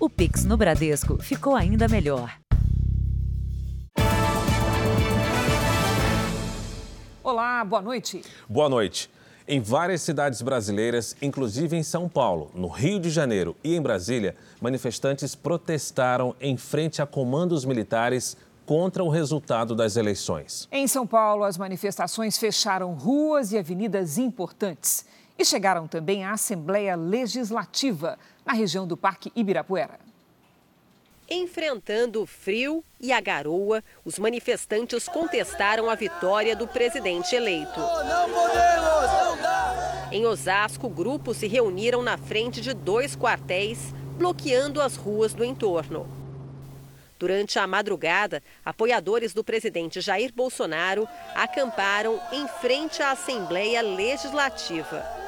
O Pix no Bradesco ficou ainda melhor. Olá, boa noite. Boa noite. Em várias cidades brasileiras, inclusive em São Paulo, no Rio de Janeiro e em Brasília, manifestantes protestaram em frente a comandos militares contra o resultado das eleições. Em São Paulo, as manifestações fecharam ruas e avenidas importantes e chegaram também à Assembleia Legislativa, na região do Parque Ibirapuera. Enfrentando o frio e a garoa, os manifestantes contestaram a vitória do presidente eleito. Não podemos, não dá! Em Osasco, grupos se reuniram na frente de dois quartéis, bloqueando as ruas do entorno. Durante a madrugada, apoiadores do presidente Jair Bolsonaro acamparam em frente à Assembleia Legislativa.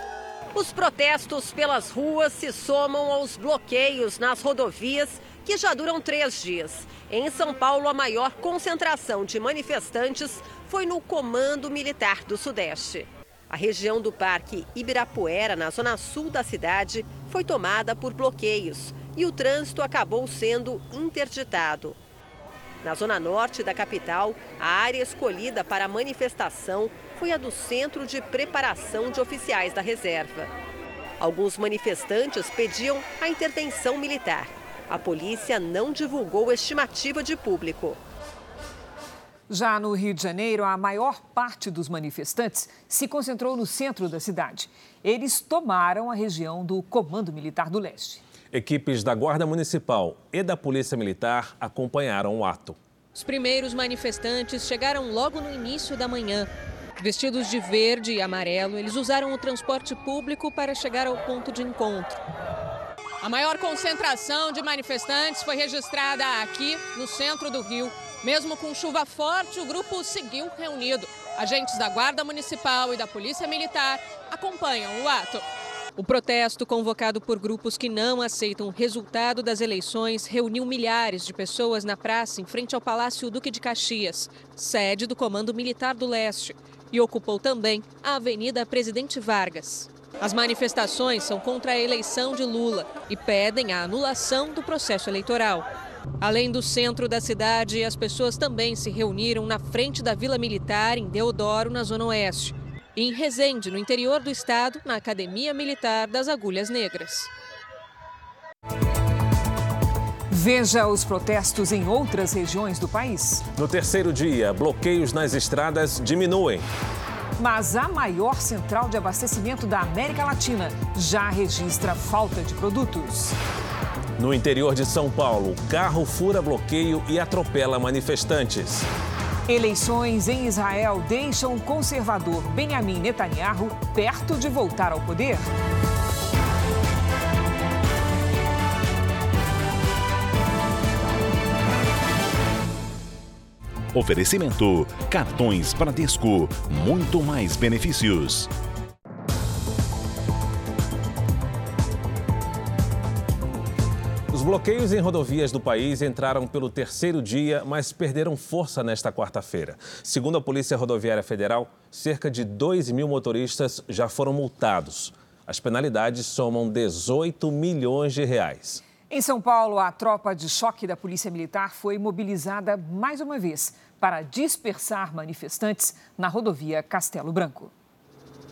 Os protestos pelas ruas se somam aos bloqueios nas rodovias que já duram três dias. Em São Paulo, a maior concentração de manifestantes foi no Comando Militar do Sudeste. A região do Parque Ibirapuera, na zona sul da cidade, foi tomada por bloqueios e o trânsito acabou sendo interditado. Na zona norte da capital, a área escolhida para a manifestação foi a do Centro de Preparação de Oficiais da Reserva. Alguns manifestantes pediam a intervenção militar. A polícia não divulgou estimativa de público. Já no Rio de Janeiro, a maior parte dos manifestantes se concentrou no centro da cidade. Eles tomaram a região do Comando Militar do Leste. Equipes da Guarda Municipal e da Polícia Militar acompanharam o ato. Os primeiros manifestantes chegaram logo no início da manhã. Vestidos de verde e amarelo, eles usaram o transporte público para chegar ao ponto de encontro. A maior concentração de manifestantes foi registrada aqui no centro do Rio. Mesmo com chuva forte, o grupo seguiu reunido. Agentes da Guarda Municipal e da Polícia Militar acompanham o ato. O protesto, convocado por grupos que não aceitam o resultado das eleições, reuniu milhares de pessoas na praça em frente ao Palácio Duque de Caxias, sede do Comando Militar do Leste, e ocupou também a Avenida Presidente Vargas. As manifestações são contra a eleição de Lula e pedem a anulação do processo eleitoral. Além do centro da cidade, as pessoas também se reuniram na frente da Vila Militar, em Deodoro, na Zona Oeste. E em Resende, no interior do estado, na Academia Militar das Agulhas Negras. Veja os protestos em outras regiões do país. No terceiro dia, bloqueios nas estradas diminuem. Mas a maior central de abastecimento da América Latina já registra falta de produtos. No interior de São Paulo, carro fura bloqueio e atropela manifestantes. Eleições em Israel deixam o conservador Benjamin Netanyahu perto de voltar ao poder. Oferecimento: cartões Bradesco, muito mais benefícios. Os bloqueios em rodovias do país entraram pelo terceiro dia, mas perderam força nesta quarta-feira. Segundo a Polícia Rodoviária Federal, cerca de 2 mil motoristas já foram multados. As penalidades somam 18 milhões de reais. Em São Paulo, a tropa de choque da Polícia Militar foi mobilizada mais uma vez para dispersar manifestantes na rodovia Castelo Branco.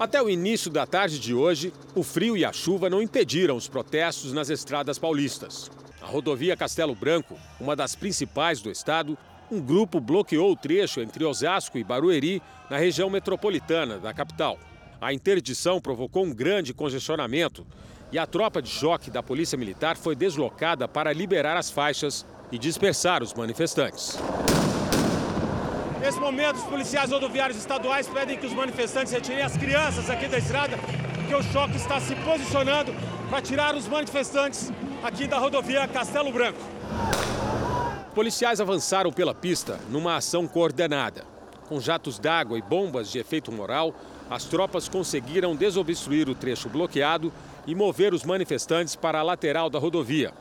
Até o início da tarde de hoje, o frio e a chuva não impediram os protestos nas estradas paulistas. Na rodovia Castelo Branco, uma das principais do estado, um grupo bloqueou o trecho entre Osasco e Barueri, na região metropolitana da capital. A interdição provocou um grande congestionamento e a tropa de choque da Polícia Militar foi deslocada para liberar as faixas e dispersar os manifestantes. Nesse momento, os policiais rodoviários estaduais pedem que os manifestantes retirem as crianças aqui da estrada, porque o choque está se posicionando para tirar os manifestantes aqui da rodovia Castelo Branco. Policiais avançaram pela pista numa ação coordenada. Com jatos d'água e bombas de efeito moral, as tropas conseguiram desobstruir o trecho bloqueado e mover os manifestantes para a lateral da rodovia.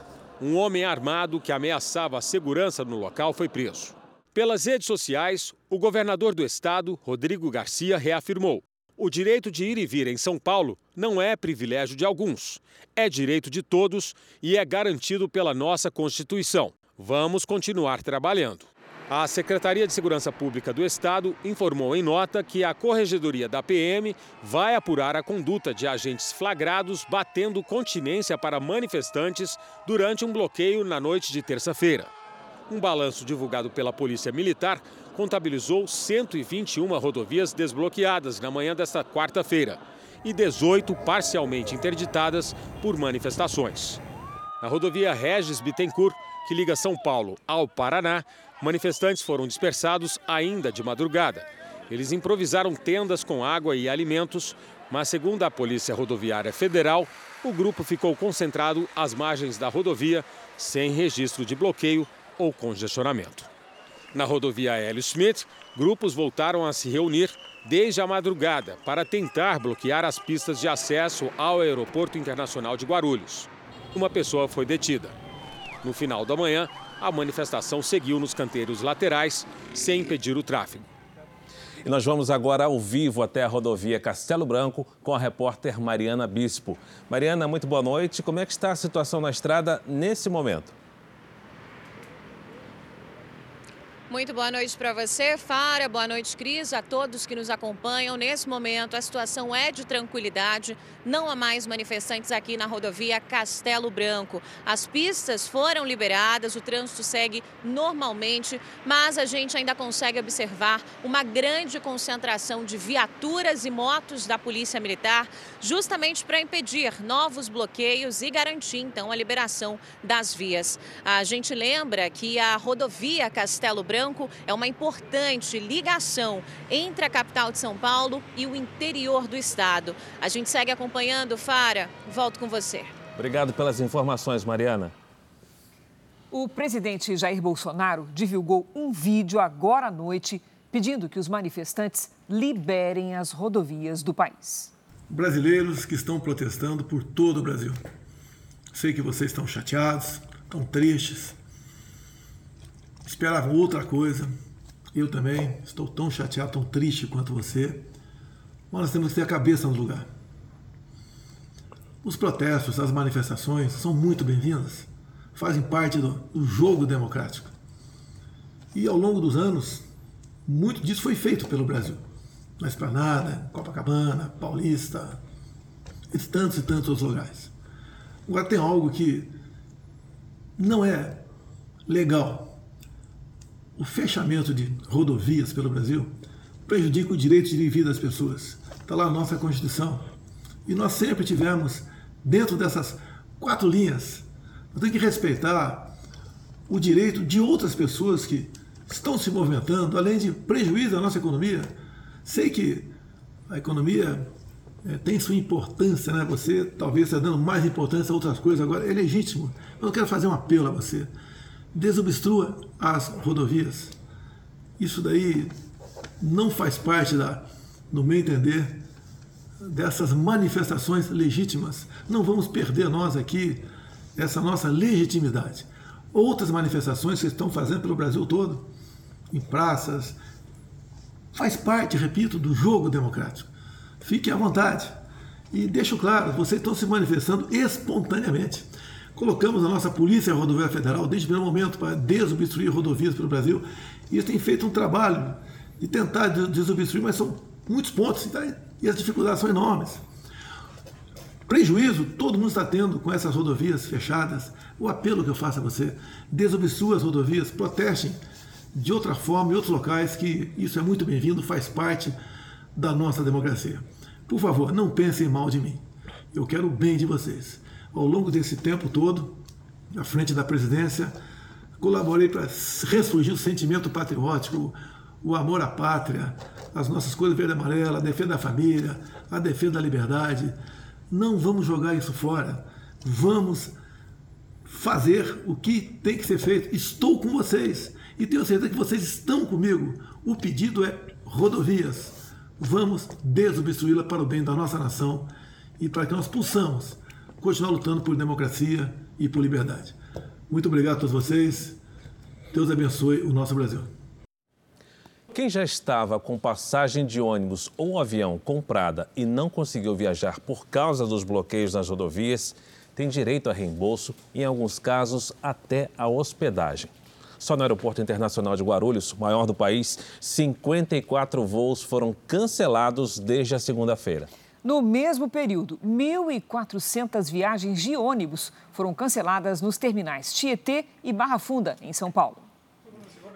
Um homem armado que ameaçava a segurança no local foi preso. Pelas redes sociais, o governador do estado, Rodrigo Garcia, reafirmou: O direito de ir e vir em São Paulo não é privilégio de alguns. É direito de todos e é garantido pela nossa Constituição. Vamos continuar trabalhando. A Secretaria de Segurança Pública do Estado informou em nota que a Corregedoria da PM vai apurar a conduta de agentes flagrados batendo continência para manifestantes durante um bloqueio na noite de terça-feira. Um balanço divulgado pela Polícia Militar contabilizou 121 rodovias desbloqueadas na manhã desta quarta-feira e 18 parcialmente interditadas por manifestações. Na rodovia Regis Bittencourt, que liga São Paulo ao Paraná, manifestantes foram dispersados ainda de madrugada. Eles improvisaram tendas com água e alimentos, mas, segundo a Polícia Rodoviária Federal, o grupo ficou concentrado às margens da rodovia, sem registro de bloqueio ou congestionamento. Na rodovia Hélio Schmidt, grupos voltaram a se reunir desde a madrugada para tentar bloquear as pistas de acesso ao Aeroporto Internacional de Guarulhos. Uma pessoa foi detida. No final da manhã, a manifestação seguiu nos canteiros laterais, sem impedir o tráfego. E nós vamos agora ao vivo até a rodovia Castelo Branco com a repórter Mariana Bispo. Mariana, muito boa noite. Como é que está a situação na estrada nesse momento? Muito boa noite para você, Fara. Boa noite, Cris, a todos que nos acompanham. Nesse momento, a situação é de tranquilidade. Não há mais manifestantes aqui na rodovia Castelo Branco. As pistas foram liberadas, o trânsito segue normalmente, mas a gente ainda consegue observar uma grande concentração de viaturas e motos da Polícia Militar, justamente para impedir novos bloqueios e garantir, então, a liberação das vias. A gente lembra que a rodovia Castelo Branco Branco é uma importante ligação entre a capital de São Paulo e o interior do estado. A gente segue acompanhando, Fara. Volto com você. Obrigado pelas informações, Mariana. O presidente Jair Bolsonaro divulgou um vídeo agora à noite pedindo que os manifestantes liberem as rodovias do país. Brasileiros que estão protestando por todo o Brasil. Sei que vocês estão chateados, estão tristes, esperavam outra coisa. Eu também estou tão chateado, tão triste quanto você. Mas nós temos que ter a cabeça no lugar. Os protestos, as manifestações são muito bem-vindas, fazem parte do, do jogo democrático. E ao longo dos anos, muito disso foi feito pelo Brasil. Na Esplanada, Copacabana, Paulista, e tantos e tantos outros lugares. Agora tem algo que não é legal o fechamento de rodovias pelo Brasil prejudica o direito de vida das pessoas. Está lá a nossa Constituição. E nós sempre tivemos, dentro dessas quatro linhas, nós temos que respeitar o direito de outras pessoas que estão se movimentando, além de prejuízo à nossa economia. Sei que a economia é, tem sua importância, né? Você talvez está dando mais importância a outras coisas agora, é legítimo. Mas eu quero fazer um apelo a você desobstrua as rodovias. Isso daí não faz parte, da, no meu entender, dessas manifestações legítimas. Não vamos perder nós aqui essa nossa legitimidade. Outras manifestações que estão fazendo pelo Brasil todo, em praças, faz parte, repito, do jogo democrático. Fique à vontade. E deixo claro, vocês estão se manifestando espontaneamente. Colocamos a nossa Polícia Rodoviária Federal desde o primeiro momento para desobstruir rodovias pelo Brasil. E eles têm feito um trabalho de tentar desobstruir, mas são muitos pontos tá? e as dificuldades são enormes. Prejuízo todo mundo está tendo com essas rodovias fechadas. O apelo que eu faço a você, desobstrua as rodovias, protestem de outra forma em outros locais, que isso é muito bem-vindo, faz parte da nossa democracia. Por favor, não pensem mal de mim. Eu quero o bem de vocês ao longo desse tempo todo, à frente da presidência, colaborei para ressurgir o sentimento patriótico, o amor à pátria, as nossas coisas verde e amarela, a defesa da família, a defesa da liberdade. Não vamos jogar isso fora. Vamos fazer o que tem que ser feito. Estou com vocês e tenho certeza que vocês estão comigo. O pedido é rodovias. Vamos desobstruí-la para o bem da nossa nação e para que nós possamos continuar lutando por democracia e por liberdade. Muito obrigado a todos vocês. Deus abençoe o nosso Brasil. Quem já estava com passagem de ônibus ou avião comprada e não conseguiu viajar por causa dos bloqueios nas rodovias, tem direito a reembolso, em alguns casos até a hospedagem. Só no Aeroporto Internacional de Guarulhos, maior do país, 54 voos foram cancelados desde a segunda-feira. No mesmo período, 1.400 viagens de ônibus foram canceladas nos terminais Tietê e Barra Funda, em São Paulo.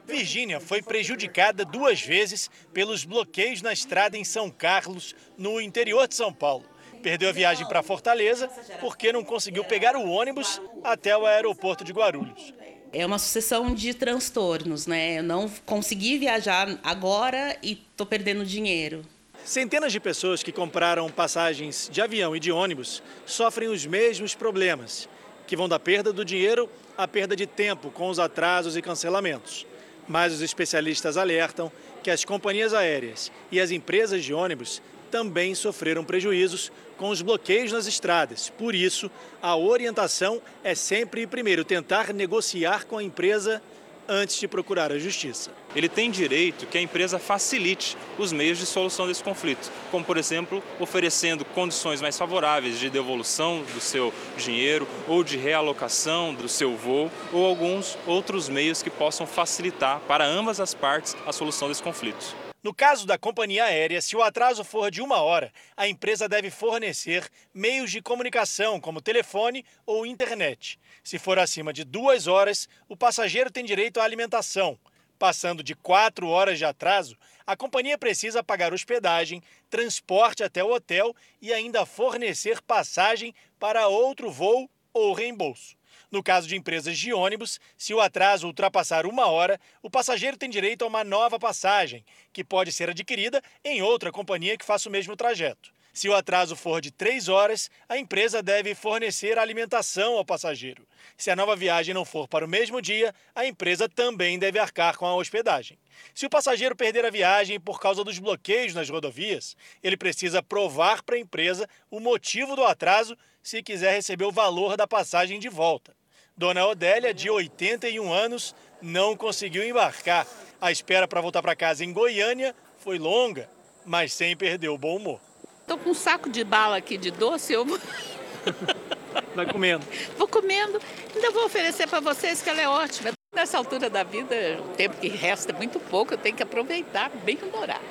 Virgínia foi prejudicada duas vezes pelos bloqueios na estrada em São Carlos, no interior de São Paulo. Perdeu a viagem para Fortaleza porque não conseguiu pegar o ônibus até o aeroporto de Guarulhos. É uma sucessão de transtornos, né? Eu não consegui viajar agora e estou perdendo dinheiro. Centenas de pessoas que compraram passagens de avião e de ônibus sofrem os mesmos problemas, que vão da perda do dinheiro à perda de tempo com os atrasos e cancelamentos. Mas os especialistas alertam que as companhias aéreas e as empresas de ônibus também sofreram prejuízos com os bloqueios nas estradas. Por isso, a orientação é sempre, primeiro, tentar negociar com a empresa antes de procurar a justiça. Ele tem direito que a empresa facilite os meios de solução desse conflito, como, por exemplo, oferecendo condições mais favoráveis de devolução do seu dinheiro ou de realocação do seu voo ou alguns outros meios que possam facilitar para ambas as partes a solução desse conflito. No caso da companhia aérea, se o atraso for de uma hora, a empresa deve fornecer meios de comunicação, como telefone ou internet. Se for acima de duas horas, o passageiro tem direito à alimentação. Passando de quatro horas de atraso, a companhia precisa pagar hospedagem, transporte até o hotel e ainda fornecer passagem para outro voo ou reembolso. No caso de empresas de ônibus, se o atraso ultrapassar uma hora, o passageiro tem direito a uma nova passagem, que pode ser adquirida em outra companhia que faça o mesmo trajeto. Se o atraso for de três horas, a empresa deve fornecer alimentação ao passageiro. Se a nova viagem não for para o mesmo dia, a empresa também deve arcar com a hospedagem. Se o passageiro perder a viagem por causa dos bloqueios nas rodovias, ele precisa provar para a empresa o motivo do atraso se quiser receber o valor da passagem de volta. Dona Odélia, de 81 anos, não conseguiu embarcar. A espera para voltar para casa em Goiânia foi longa, mas sem perder o bom humor. Estou com um saco de bala aqui de doce, eu Vai comendo. Vou comendo. Ainda vou oferecer para vocês que ela é ótima. Nessa altura da vida, o tempo que resta é muito pouco, eu tenho que aproveitar bem humorado.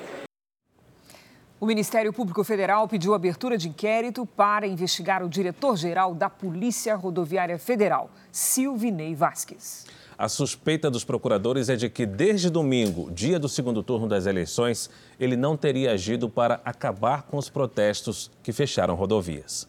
O Ministério Público Federal pediu abertura de inquérito para investigar o diretor-geral da Polícia Rodoviária Federal, Silvinei Vasques. A suspeita dos procuradores é de que, desde domingo, dia do segundo turno das eleições, ele não teria agido para acabar com os protestos que fecharam rodovias.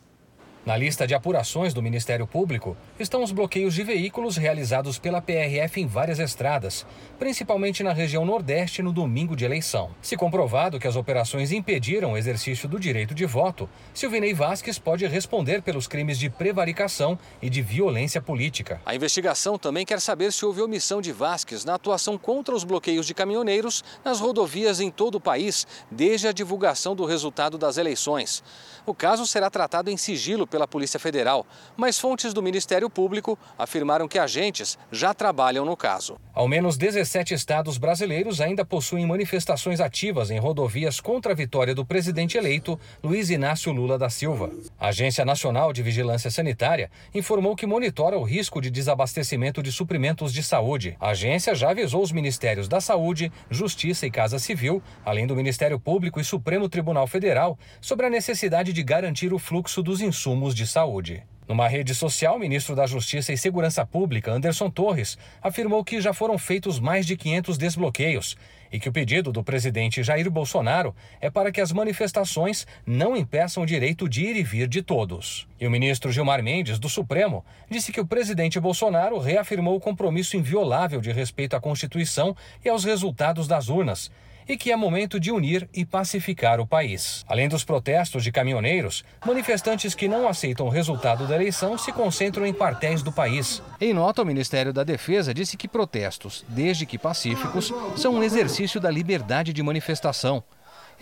Na lista de apurações do Ministério Público estão os bloqueios de veículos realizados pela PRF em várias estradas, principalmente na região Nordeste no domingo de eleição. Se comprovado que as operações impediram o exercício do direito de voto, Silvinei Vasques pode responder pelos crimes de prevaricação e de violência política. A investigação também quer saber se houve omissão de Vasques na atuação contra os bloqueios de caminhoneiros nas rodovias em todo o país, desde a divulgação do resultado das eleições. O caso será tratado em sigilo pela Polícia Federal, mas fontes do Ministério Público afirmaram que agentes já trabalham no caso. Ao menos 17 estados brasileiros ainda possuem manifestações ativas em rodovias contra a vitória do presidente eleito Luiz Inácio Lula da Silva. A Agência Nacional de Vigilância Sanitária informou que monitora o risco de desabastecimento de suprimentos de saúde. A agência já avisou os ministérios da Saúde, Justiça e Casa Civil, além do Ministério Público e Supremo Tribunal Federal, sobre a necessidade de garantir o fluxo dos insumos insumos de saúde. Numa rede social, o ministro da Justiça e Segurança Pública, Anderson Torres, afirmou que já foram feitos mais de 500 desbloqueios e que o pedido do presidente Jair Bolsonaro é para que as manifestações não impeçam o direito de ir e vir de todos. E o ministro Gilmar Mendes, do Supremo, disse que o presidente Bolsonaro reafirmou o compromisso inviolável de respeito à Constituição e aos resultados das urnas e que é momento de unir e pacificar o país. Além dos protestos de caminhoneiros, manifestantes que não aceitam o resultado da eleição se concentram em quartéis do país. Em nota, o Ministério da Defesa disse que protestos, desde que pacíficos, são um exercício da liberdade de manifestação.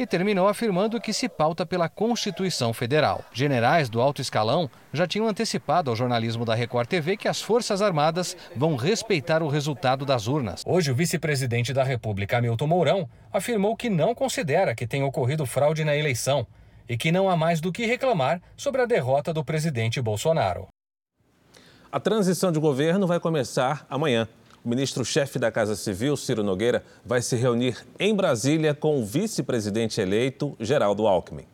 E terminou afirmando que se pauta pela Constituição Federal. Generais do alto escalão já tinham antecipado ao jornalismo da Record TV que as Forças Armadas vão respeitar o resultado das urnas. Hoje, o vice-presidente da República, Hamilton Mourão, afirmou que não considera que tenha ocorrido fraude na eleição e que não há mais do que reclamar sobre a derrota do presidente Bolsonaro. A transição de governo vai começar amanhã. O ministro-chefe da Casa Civil, Ciro Nogueira, vai se reunir em Brasília com o vice-presidente eleito, Geraldo Alckmin.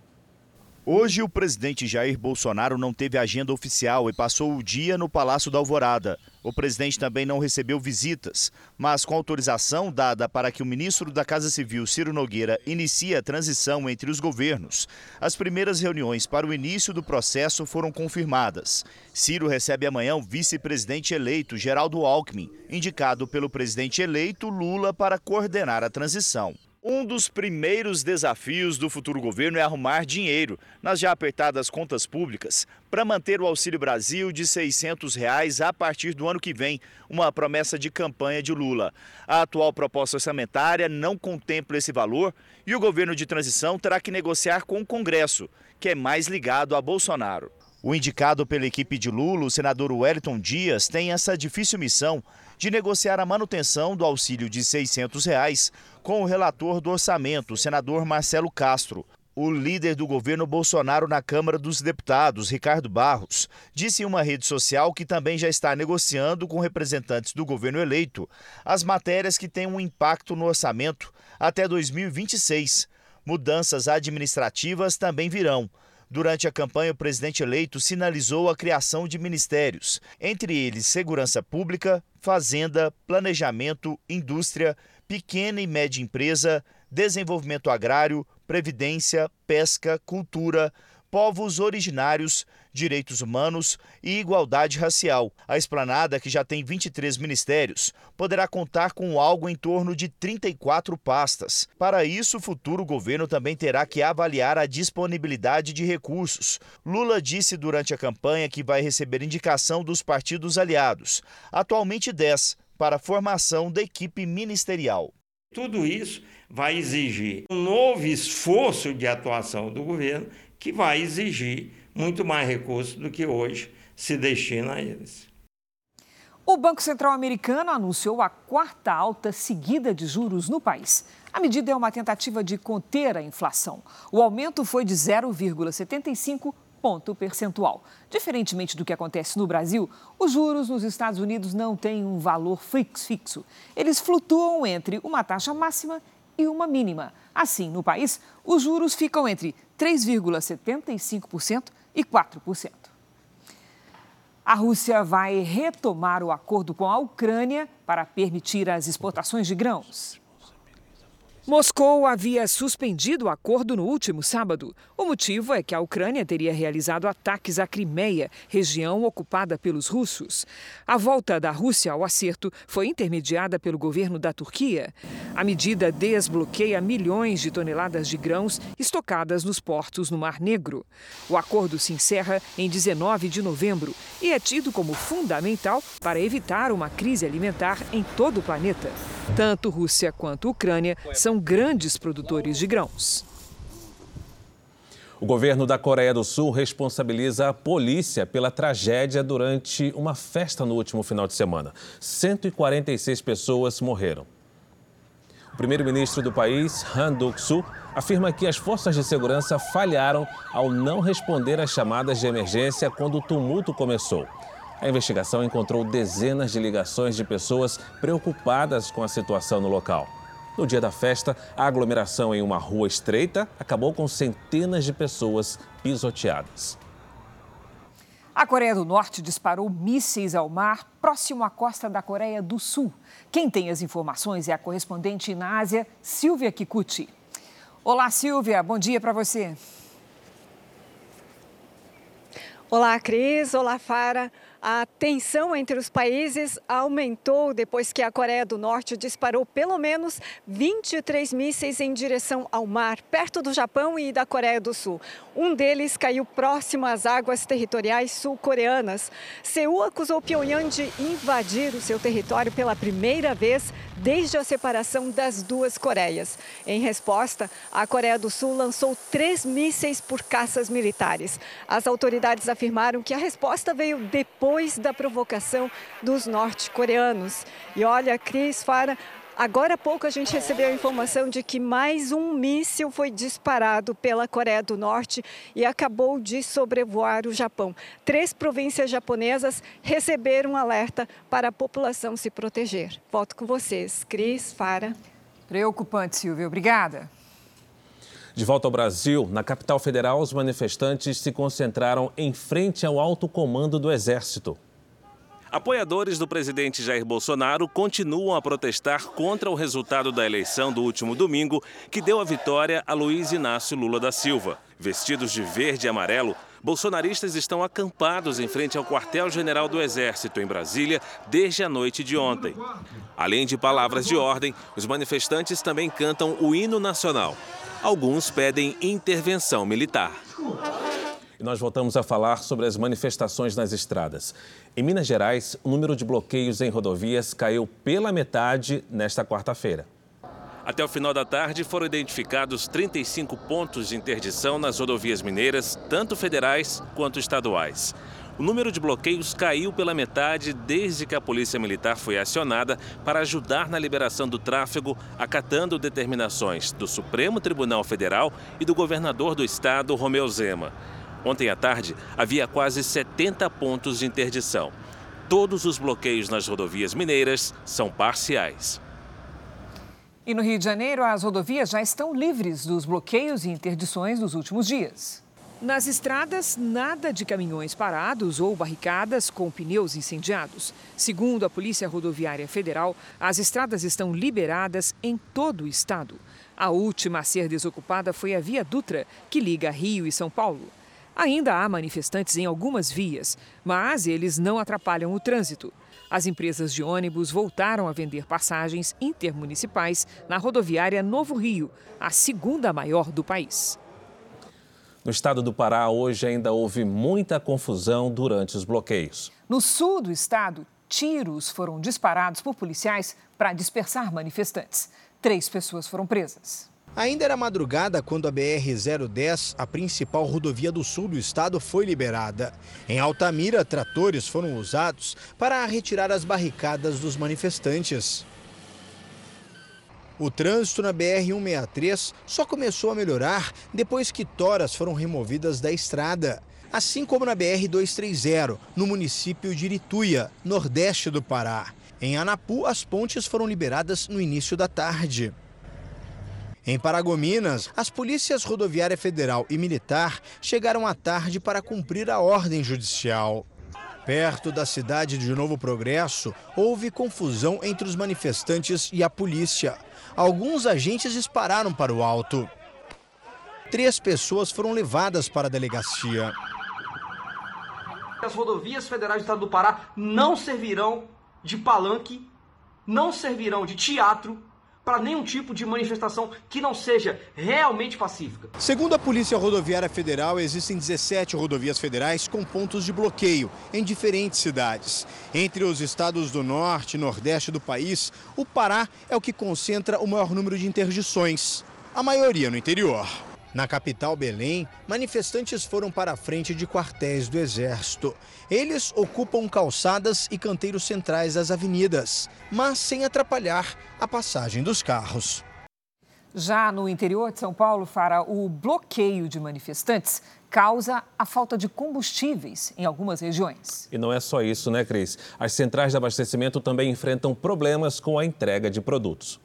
Hoje, o presidente Jair Bolsonaro não teve agenda oficial e passou o dia no Palácio da Alvorada. O presidente também não recebeu visitas, mas com autorização dada para que o ministro da Casa Civil, Ciro Nogueira, inicie a transição entre os governos, as primeiras reuniões para o início do processo foram confirmadas. Ciro recebe amanhã o vice-presidente eleito, Geraldo Alckmin, indicado pelo presidente eleito Lula para coordenar a transição. Um dos primeiros desafios do futuro governo é arrumar dinheiro nas já apertadas contas públicas para manter o Auxílio Brasil de 600 reais a partir do ano que vem, uma promessa de campanha de Lula. A atual proposta orçamentária não contempla esse valor e o governo de transição terá que negociar com o Congresso, que é mais ligado a Bolsonaro. O indicado pela equipe de Lula, o senador Wellington Dias, tem essa difícil missão de negociar a manutenção do auxílio de 600 reais com o relator do orçamento, o senador Marcelo Castro. O líder do governo Bolsonaro na Câmara dos Deputados, Ricardo Barros, disse em uma rede social que também já está negociando com representantes do governo eleito as matérias que têm um impacto no orçamento até 2026. Mudanças administrativas também virão. Durante a campanha, o presidente eleito sinalizou a criação de ministérios, entre eles Segurança Pública, Fazenda, Planejamento, Indústria, Pequena e Média Empresa, Desenvolvimento Agrário, Previdência, Pesca, Cultura, povos originários, direitos humanos e igualdade racial. A esplanada, que já tem 23 ministérios, poderá contar com algo em torno de 34 pastas. Para isso, o futuro governo também terá que avaliar a disponibilidade de recursos. Lula disse durante a campanha que vai receber indicação dos partidos aliados, atualmente 10, para a formação da equipe ministerial. Tudo isso vai exigir um novo esforço de atuação do governo que vai exigir muito mais recursos do que hoje se destina a eles. O Banco Central americano anunciou a quarta alta seguida de juros no país. A medida é uma tentativa de conter a inflação. O aumento foi de 0,75 ponto percentual. Diferentemente do que acontece no Brasil, os juros nos Estados Unidos não têm um valor fixo. Eles flutuam entre uma taxa máxima e uma mínima. Assim, no país, os juros ficam entre 3,75% e 4%. A Rússia vai retomar o acordo com a Ucrânia para permitir as exportações de grãos. Moscou havia suspendido o acordo no último sábado. O motivo é que a Ucrânia teria realizado ataques à Crimeia, região ocupada pelos russos. A volta da Rússia ao acerto foi intermediada pelo governo da Turquia. A medida desbloqueia milhões de toneladas de grãos estocadas nos portos no Mar Negro. O acordo se encerra em 19 de novembro e é tido como fundamental para evitar uma crise alimentar em todo o planeta. Tanto Rússia quanto Ucrânia são grandes produtores de grãos. O governo da Coreia do Sul responsabiliza a polícia pela tragédia durante uma festa no último final de semana. 146 pessoas morreram. O primeiro-ministro do país, Han Duck-soo, afirma que as forças de segurança falharam ao não responder às chamadas de emergência quando o tumulto começou. A investigação encontrou dezenas de ligações de pessoas preocupadas com a situação no local. No dia da festa, a aglomeração em uma rua estreita acabou com centenas de pessoas pisoteadas. A Coreia do Norte disparou mísseis ao mar próximo à costa da Coreia do Sul. Quem tem as informações é a correspondente na Ásia, Silvia Kikuchi. Olá, Silvia, bom dia para você. Olá, Cris. Olá, Fara. A tensão entre os países aumentou depois que a Coreia do Norte disparou pelo menos 23 mísseis em direção ao mar, perto do Japão e da Coreia do Sul. Um deles caiu próximo às águas territoriais sul-coreanas. Seul acusou Pyongyang de invadir o seu território pela primeira vez desde a separação das duas Coreias. Em resposta, a Coreia do Sul lançou três mísseis por caças militares. As autoridades afirmaram que a resposta veio depois da provocação dos norte-coreanos. E olha, Cris Fara, Agora há pouco a gente recebeu a informação de que mais um míssil foi disparado pela Coreia do Norte e acabou de sobrevoar o Japão. Três províncias japonesas receberam um alerta para a população se proteger. Volto com vocês. Cris, Fara. Preocupante, Silvia. Obrigada. De volta ao Brasil, na capital federal, os manifestantes se concentraram em frente ao alto comando do Exército. Apoiadores do presidente Jair Bolsonaro continuam a protestar contra o resultado da eleição do último domingo, que deu a vitória a Luiz Inácio Lula da Silva. Vestidos de verde e amarelo, bolsonaristas estão acampados em frente ao quartel-general do Exército, em Brasília, desde a noite de ontem. Além de palavras de ordem, os manifestantes também cantam o hino nacional. Alguns pedem intervenção militar. Nós voltamos a falar sobre as manifestações nas estradas. Em Minas Gerais, o número de bloqueios em rodovias caiu pela metade nesta quarta-feira. Até o final da tarde, foram identificados 35 pontos de interdição nas rodovias mineiras, tanto federais quanto estaduais. O número de bloqueios caiu pela metade desde que a Polícia Militar foi acionada para ajudar na liberação do tráfego, acatando determinações do Supremo Tribunal Federal e do governador do estado, Romeu Zema. Ontem à tarde, havia quase 70 pontos de interdição. Todos os bloqueios nas rodovias mineiras são parciais. E no Rio de Janeiro, as rodovias já estão livres dos bloqueios e interdições dos últimos dias. Nas estradas, nada de caminhões parados ou barricadas com pneus incendiados. Segundo a Polícia Rodoviária Federal, as estradas estão liberadas em todo o estado. A última a ser desocupada foi a Via Dutra, que liga Rio e São Paulo. Ainda há manifestantes em algumas vias, mas eles não atrapalham o trânsito. As empresas de ônibus voltaram a vender passagens intermunicipais na rodoviária Novo Rio, a segunda maior do país. No estado do Pará, hoje ainda houve muita confusão durante os bloqueios. No sul do estado, tiros foram disparados por policiais para dispersar manifestantes. Três pessoas foram presas. Ainda era madrugada quando a BR-010, a principal rodovia do sul do estado, foi liberada. Em Altamira, tratores foram usados para retirar as barricadas dos manifestantes. O trânsito na BR-163 só começou a melhorar depois que toras foram removidas da estrada. Assim como na BR-230, no município de Irituia, nordeste do Pará. Em Anapu, as pontes foram liberadas no início da tarde. Em Paragominas, as polícias rodoviária federal e militar chegaram à tarde para cumprir a ordem judicial. Perto da cidade de Novo Progresso, houve confusão entre os manifestantes e a polícia. Alguns agentes dispararam para o alto. Três pessoas foram levadas para a delegacia. As rodovias federais do estado do Pará não servirão de palanque, não servirão de teatro para nenhum tipo de manifestação que não seja realmente pacífica. Segundo a Polícia Rodoviária Federal, existem 17 rodovias federais com pontos de bloqueio em diferentes cidades. Entre os estados do norte e nordeste do país, o Pará é o que concentra o maior número de interdições, a maioria no interior. Na capital Belém, manifestantes foram para a frente de quartéis do Exército. Eles ocupam calçadas e canteiros centrais das avenidas, mas sem atrapalhar a passagem dos carros. Já no interior de São Paulo, Fara, o bloqueio de manifestantes causa a falta de combustíveis em algumas regiões. E não é só isso, né, Cris? As centrais de abastecimento também enfrentam problemas com a entrega de produtos.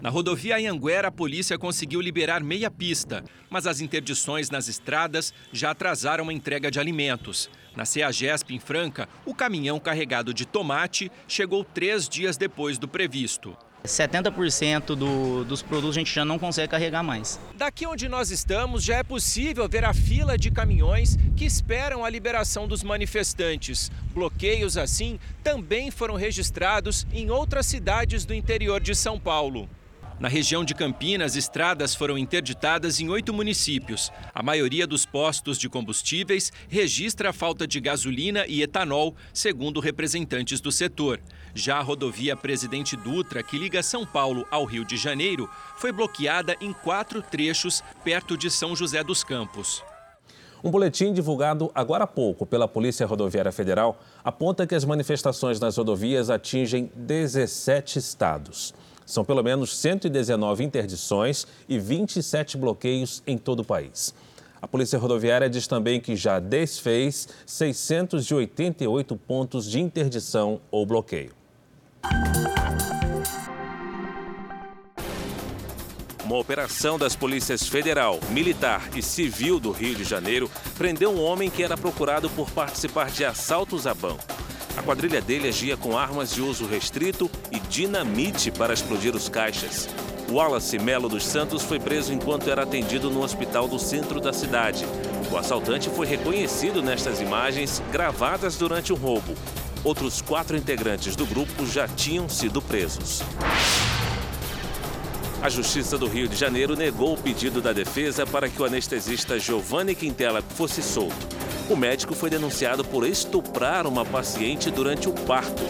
Na rodovia Anhanguera, a polícia conseguiu liberar meia pista, mas as interdições nas estradas já atrasaram a entrega de alimentos. Na CEAGESP, em Franca, o caminhão carregado de tomate chegou três dias depois do previsto. 70% do, dos produtos a gente já não consegue carregar mais. Daqui onde nós estamos, já é possível ver a fila de caminhões que esperam a liberação dos manifestantes. Bloqueios assim também foram registrados em outras cidades do interior de São Paulo. Na região de Campinas, estradas foram interditadas em oito municípios. A maioria dos postos de combustíveis registra a falta de gasolina e etanol, segundo representantes do setor. Já a rodovia Presidente Dutra, que liga São Paulo ao Rio de Janeiro, foi bloqueada em quatro trechos perto de São José dos Campos. Um boletim divulgado agora há pouco pela Polícia Rodoviária Federal aponta que as manifestações nas rodovias atingem 17 estados. São pelo menos 119 interdições e 27 bloqueios em todo o país. A Polícia Rodoviária diz também que já desfez 688 pontos de interdição ou bloqueio. Uma operação das polícias federal, militar e civil do Rio de Janeiro prendeu um homem que era procurado por participar de assaltos a banco. A quadrilha dele agia com armas de uso restrito e dinamite para explodir os caixas. Wallace Melo dos Santos foi preso enquanto era atendido no hospital do centro da cidade. O assaltante foi reconhecido nestas imagens gravadas durante o roubo. Outros quatro integrantes do grupo já tinham sido presos. A Justiça do Rio de Janeiro negou o pedido da defesa para que o anestesista Giovanni Quintela fosse solto. O médico foi denunciado por estuprar uma paciente durante o parto.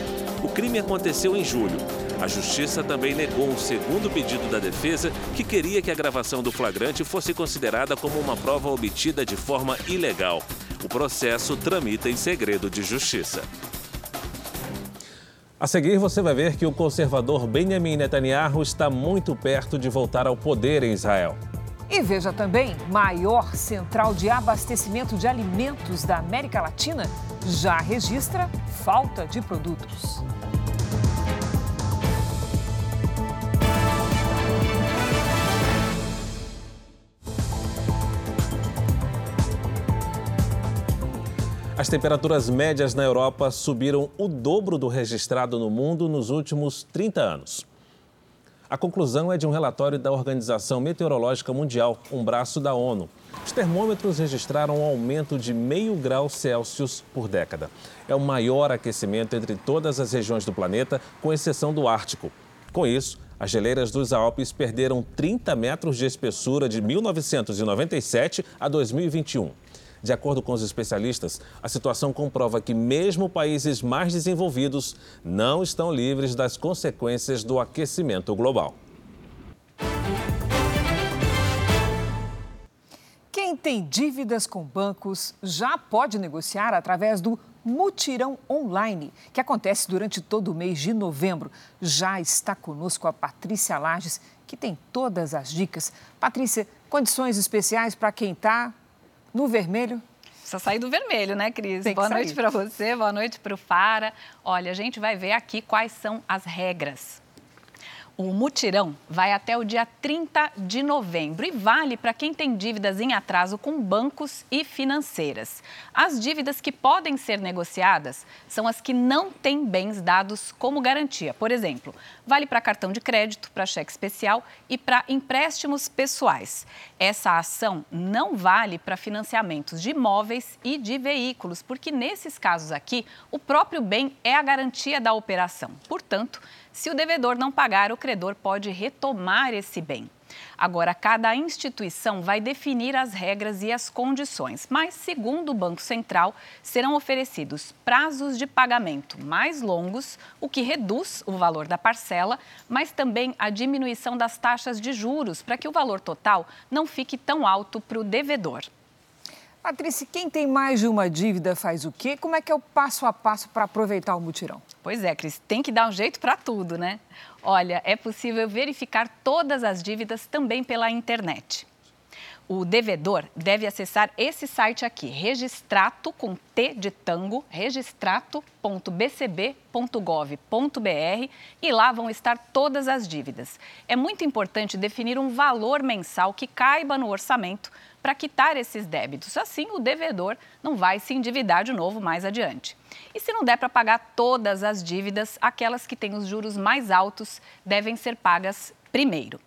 O crime aconteceu em julho. A justiça também negou um segundo pedido da defesa, que queria que a gravação do flagrante fosse considerada como uma prova obtida de forma ilegal. O processo tramita em segredo de justiça. A seguir, você vai ver que o conservador Benjamin Netanyahu está muito perto de voltar ao poder em Israel. E veja também, maior central de abastecimento de alimentos da América Latina já registra falta de produtos. As temperaturas médias na Europa subiram o dobro do registrado no mundo nos últimos 30 anos. A conclusão é de um relatório da Organização Meteorológica Mundial, um braço da ONU. Os termômetros registraram um aumento de meio grau Celsius por década. É o maior aquecimento entre todas as regiões do planeta, com exceção do Ártico. Com isso, as geleiras dos Alpes perderam 30 metros de espessura de 1997 a 2021. De acordo com os especialistas, a situação comprova que mesmo países mais desenvolvidos não estão livres das consequências do aquecimento global. Quem tem dívidas com bancos já pode negociar através do Mutirão Online, que acontece durante todo o mês de novembro. Já está conosco a Patrícia Lages, que tem todas as dicas. Patrícia, condições especiais para quem está no vermelho? Precisa sair do vermelho, né, Cris? Boa noite para você, boa noite para o Fara. Olha, a gente vai ver aqui quais são as regras. O mutirão vai até o dia 30 de novembro e vale para quem tem dívidas em atraso com bancos e financeiras. As dívidas que podem ser negociadas são as que não têm bens dados como garantia. Por exemplo, vale para cartão de crédito, para cheque especial e para empréstimos pessoais. Essa ação não vale para financiamentos de imóveis e de veículos, porque nesses casos aqui, o próprio bem é a garantia da operação. Portanto, se o devedor não pagar, o credor pode retomar esse bem. Agora, cada instituição vai definir as regras e as condições, mas, segundo o Banco Central, serão oferecidos prazos de pagamento mais longos, o que reduz o valor da parcela, mas também a diminuição das taxas de juros, para que o valor total não fique tão alto para o devedor. Patrícia, quem tem mais de uma dívida faz o quê? Como é que é o passo a passo para aproveitar o mutirão? Pois é, Cris, tem que dar um jeito para tudo, né? Olha, é possível verificar todas as dívidas também pela internet. O devedor deve acessar esse site aqui, registrato com T de tango, registrato.bcb.gov.br e lá vão estar todas as dívidas. É muito importante definir um valor mensal que caiba no orçamento para quitar esses débitos. Assim, o devedor não vai se endividar de novo mais adiante. E se não der para pagar todas as dívidas, aquelas que têm os juros mais altos devem ser pagas primeiro.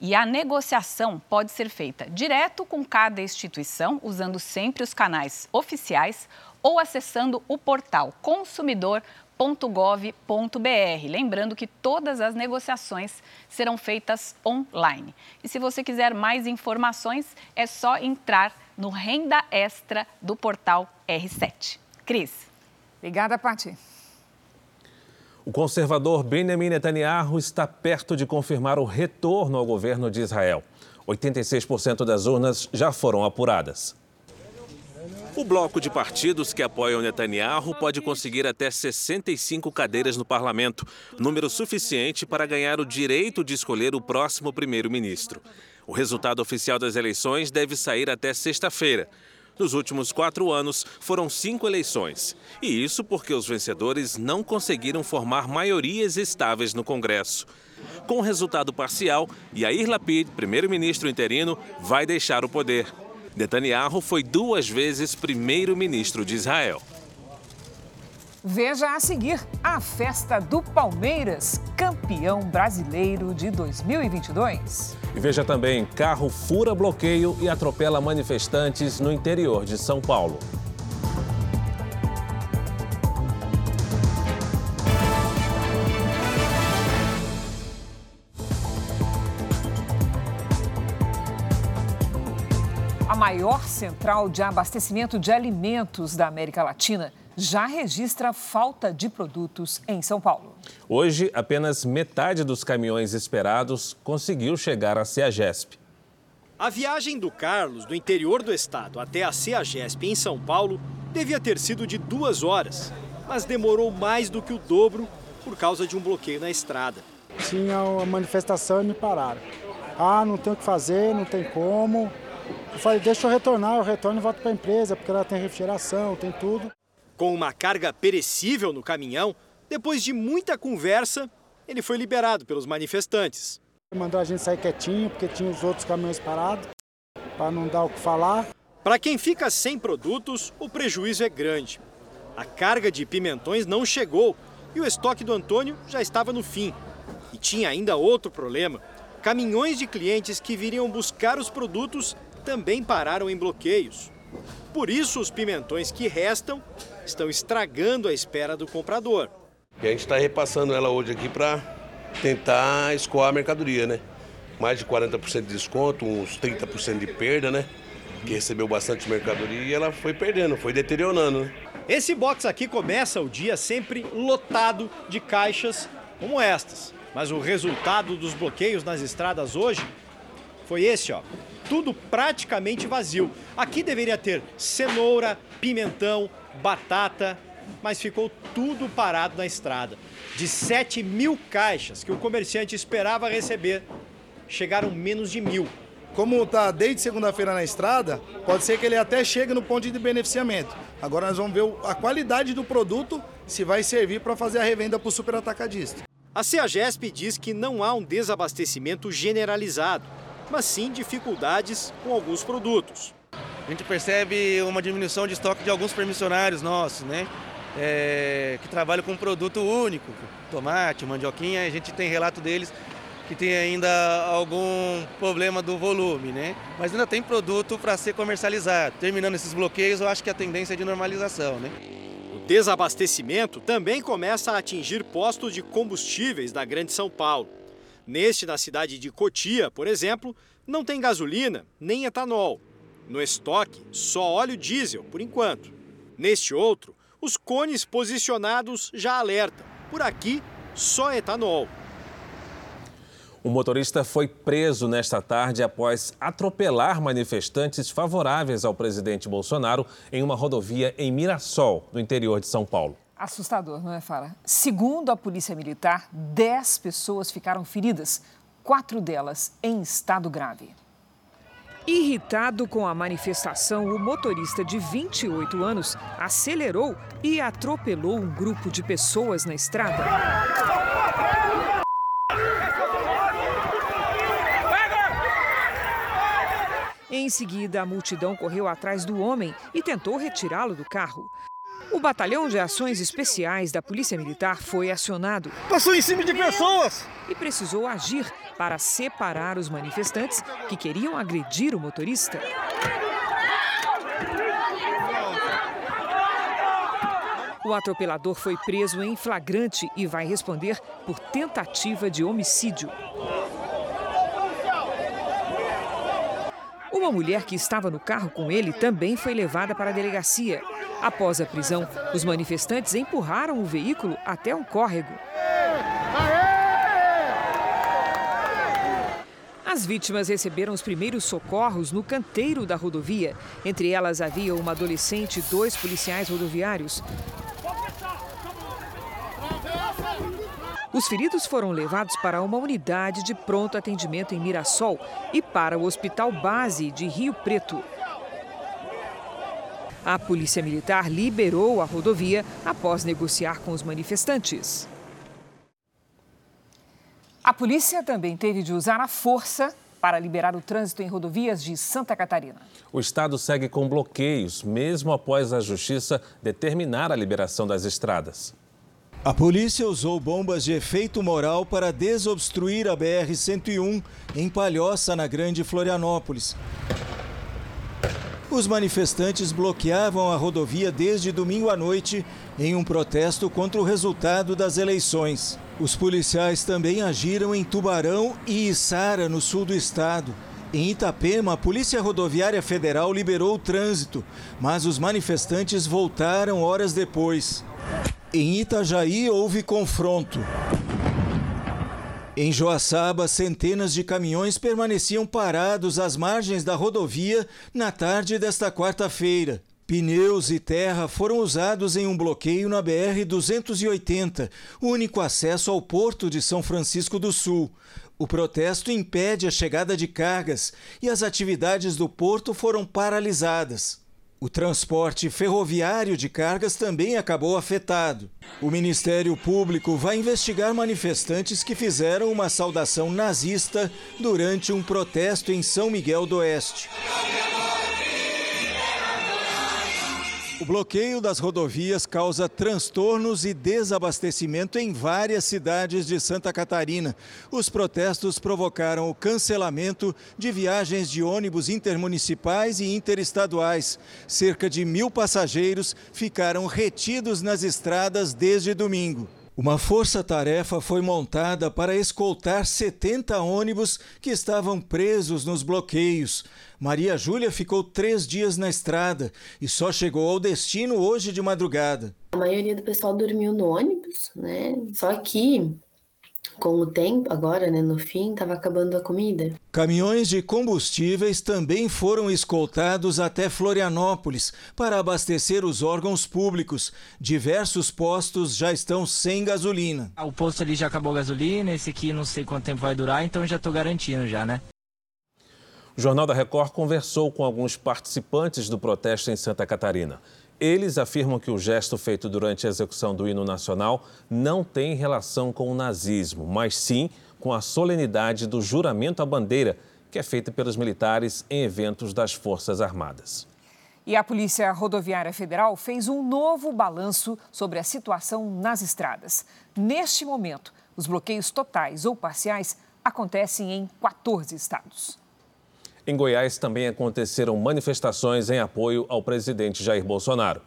E a negociação pode ser feita direto com cada instituição, usando sempre os canais oficiais ou acessando o portal consumidor.gov.br. Lembrando que todas as negociações serão feitas online. E se você quiser mais informações, é só entrar no Renda Extra do portal R7. Cris. Obrigada, Paty. O conservador Benjamin Netanyahu está perto de confirmar o retorno ao governo de Israel. 86% das urnas já foram apuradas. O bloco de partidos que apoiam Netanyahu pode conseguir até 65 cadeiras no parlamento, número suficiente para ganhar o direito de escolher o próximo primeiro-ministro. O resultado oficial das eleições deve sair até sexta-feira. Nos últimos quatro anos, foram cinco eleições. E isso porque os vencedores não conseguiram formar maiorias estáveis no Congresso. Com o resultado parcial, Yair Lapid, primeiro-ministro interino, vai deixar o poder. Netanyahu foi duas vezes primeiro-ministro de Israel. Veja a seguir a festa do Palmeiras, campeão brasileiro de 2022. E veja também: carro fura bloqueio e atropela manifestantes no interior de São Paulo. Maior central de abastecimento de alimentos da América Latina já registra falta de produtos em São Paulo. Hoje, apenas metade dos caminhões esperados conseguiu chegar à CEAGESP. A viagem do Carlos, do interior do estado, até a CEAGESP em São Paulo, devia ter sido de duas horas, mas demorou mais do que o dobro por causa de um bloqueio na estrada. Tinha uma manifestação e me pararam. Ah, não tem o que fazer, não tem como. Eu falei, deixa eu retornar, eu retorno e volto para a empresa, porque ela tem refrigeração, tem tudo. Com uma carga perecível no caminhão, depois de muita conversa, ele foi liberado pelos manifestantes. Mandou a gente sair quietinho, porque tinha os outros caminhões parados, para não dar o que falar. Para quem fica sem produtos, o prejuízo é grande. A carga de pimentões não chegou e o estoque do Antônio já estava no fim. E tinha ainda outro problema: caminhões de clientes que viriam buscar os produtos também pararam em bloqueios. Por isso, os pimentões que restam estão estragando a espera do comprador. E a gente está repassando ela hoje aqui para tentar escoar a mercadoria, né? Mais de 40% de desconto, uns 30% de perda, né? Que recebeu bastante mercadoria e ela foi perdendo, foi deteriorando, né? Esse box aqui começa o dia sempre lotado de caixas como estas. Mas o resultado dos bloqueios nas estradas hoje foi esse, ó. Tudo praticamente vazio. Aqui deveria ter cenoura, pimentão, batata, mas ficou tudo parado na estrada. De 7 mil caixas que o comerciante esperava receber, chegaram menos de mil. Como está desde segunda-feira na estrada, pode ser que ele até chegue no ponto de beneficiamento. Agora nós vamos ver a qualidade do produto, se vai servir para fazer a revenda para o superatacadista. A CEAGESP diz que não há um desabastecimento generalizado, mas sim dificuldades com alguns produtos. A gente percebe uma diminuição de estoque de alguns permissionários nossos, né? É, que trabalham com um produto único, tomate, mandioquinha, a gente tem relato deles que tem ainda algum problema do volume, né? Mas ainda tem produto para ser comercializado. Terminando esses bloqueios, eu acho que a tendência é de normalização, né? O desabastecimento também começa a atingir postos de combustíveis da Grande São Paulo. Neste, na cidade de Cotia, por exemplo, não tem gasolina nem etanol. No estoque, só óleo diesel, por enquanto. Neste outro, os cones posicionados já alertam. Por aqui, só etanol. O motorista foi preso nesta tarde após atropelar manifestantes favoráveis ao presidente Bolsonaro em uma rodovia em Mirassol, no interior de São Paulo. Assustador, não é, Fara? Segundo a Polícia Militar, 10 pessoas ficaram feridas, quatro delas em estado grave. Irritado com a manifestação, o motorista de 28 anos acelerou e atropelou um grupo de pessoas na estrada. Em seguida, a multidão correu atrás do homem e tentou retirá-lo do carro. O batalhão de ações especiais da Polícia Militar foi acionado. Passou em cima de pessoas! E precisou agir para separar os manifestantes que queriam agredir o motorista. O atropelador foi preso em flagrante e vai responder por tentativa de homicídio. Uma mulher que estava no carro com ele também foi levada para a delegacia. Após a prisão, os manifestantes empurraram o veículo até um córrego. As vítimas receberam os primeiros socorros no canteiro da rodovia. Entre elas havia uma adolescente e dois policiais rodoviários. Os feridos foram levados para uma unidade de pronto atendimento em Mirassol e para o Hospital Base de Rio Preto. A Polícia Militar liberou a rodovia após negociar com os manifestantes. A polícia também teve de usar a força para liberar o trânsito em rodovias de Santa Catarina. O estado segue com bloqueios, mesmo após a justiça determinar a liberação das estradas. A polícia usou bombas de efeito moral para desobstruir a BR-101 em Palhoça, na Grande Florianópolis. Os manifestantes bloqueavam a rodovia desde domingo à noite em um protesto contra o resultado das eleições. Os policiais também agiram em Tubarão e Içara, no sul do estado. Em Itapema, a Polícia Rodoviária Federal liberou o trânsito, mas os manifestantes voltaram horas depois. Em Itajaí houve confronto. Em Joaçaba, centenas de caminhões permaneciam parados às margens da rodovia na tarde desta quarta-feira. Pneus e terra foram usados em um bloqueio na BR-280, único acesso ao porto de São Francisco do Sul. O protesto impede a chegada de cargas e as atividades do porto foram paralisadas. O transporte ferroviário de cargas também acabou afetado. O Ministério Público vai investigar manifestantes que fizeram uma saudação nazista durante um protesto em São Miguel do Oeste. O bloqueio das rodovias causa transtornos e desabastecimento em várias cidades de Santa Catarina. Os protestos provocaram o cancelamento de viagens de ônibus intermunicipais e interestaduais. Cerca de mil passageiros ficaram retidos nas estradas desde domingo. Uma força-tarefa foi montada para escoltar 70 ônibus que estavam presos nos bloqueios. Maria Júlia ficou três dias na estrada e só chegou ao destino hoje de madrugada. A maioria do pessoal dormiu no ônibus, né? Só que com o tempo, agora, né, no fim, estava acabando a comida. Caminhões de combustíveis também foram escoltados até Florianópolis para abastecer os órgãos públicos. Diversos postos já estão sem gasolina. O posto ali já acabou a gasolina, esse aqui não sei quanto tempo vai durar, então já estou garantindo já, né? O Jornal da Record conversou com alguns participantes do protesto em Santa Catarina. Eles afirmam que o gesto feito durante a execução do hino nacional não tem relação com o nazismo, mas sim com a solenidade do juramento à bandeira, que é feita pelos militares em eventos das Forças Armadas. E a Polícia Rodoviária Federal fez um novo balanço sobre a situação nas estradas. Neste momento, os bloqueios totais ou parciais acontecem em 14 estados. Em Goiás também aconteceram manifestações em apoio ao presidente Jair Bolsonaro.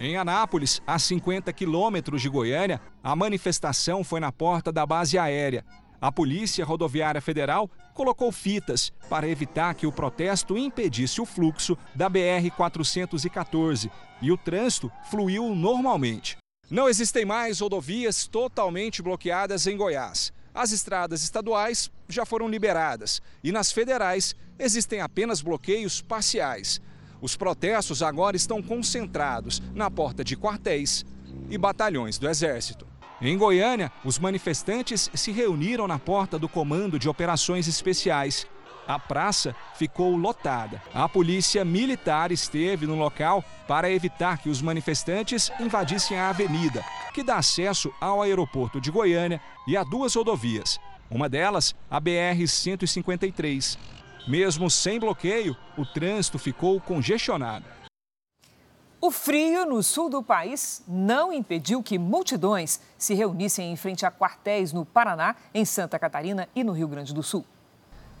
Em Anápolis, a 50 quilômetros de Goiânia, a manifestação foi na porta da base aérea. A Polícia Rodoviária Federal colocou fitas para evitar que o protesto impedisse o fluxo da BR-414 e o trânsito fluiu normalmente. Não existem mais rodovias totalmente bloqueadas em Goiás. As estradas estaduais já foram liberadas e nas federais existem apenas bloqueios parciais. Os protestos agora estão concentrados na porta de quartéis e batalhões do Exército. Em Goiânia, os manifestantes se reuniram na porta do Comando de Operações Especiais. A praça ficou lotada. A polícia militar esteve no local para evitar que os manifestantes invadissem a avenida, que dá acesso ao aeroporto de Goiânia e a duas rodovias. Uma delas, a BR-153. Mesmo sem bloqueio, o trânsito ficou congestionado. O frio no sul do país não impediu que multidões se reunissem em frente a quartéis no Paraná, em Santa Catarina e no Rio Grande do Sul.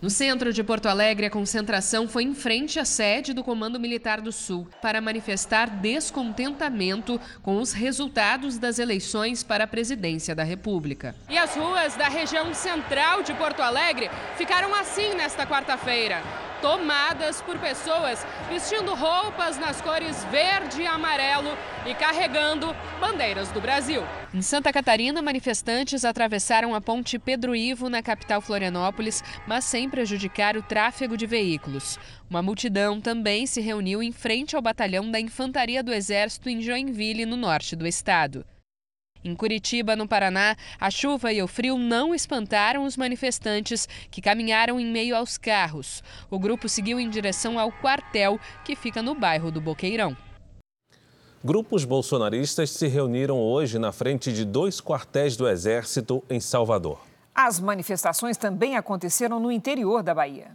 No centro de Porto Alegre, a concentração foi em frente à sede do Comando Militar do Sul para manifestar descontentamento com os resultados das eleições para a presidência da República. E as ruas da região central de Porto Alegre ficaram assim nesta quarta-feira tomadas por pessoas vestindo roupas nas cores verde e amarelo e carregando bandeiras do Brasil. Em Santa Catarina, manifestantes atravessaram a ponte Pedro Ivo na capital Florianópolis, mas sem prejudicar o tráfego de veículos. Uma multidão também se reuniu em frente ao batalhão da Infantaria do Exército em Joinville, no norte do estado. Em Curitiba, no Paraná, a chuva e o frio não espantaram os manifestantes que caminharam em meio aos carros. O grupo seguiu em direção ao quartel, que fica no bairro do Boqueirão. Grupos bolsonaristas se reuniram hoje na frente de dois quartéis do Exército em Salvador. As manifestações também aconteceram no interior da Bahia.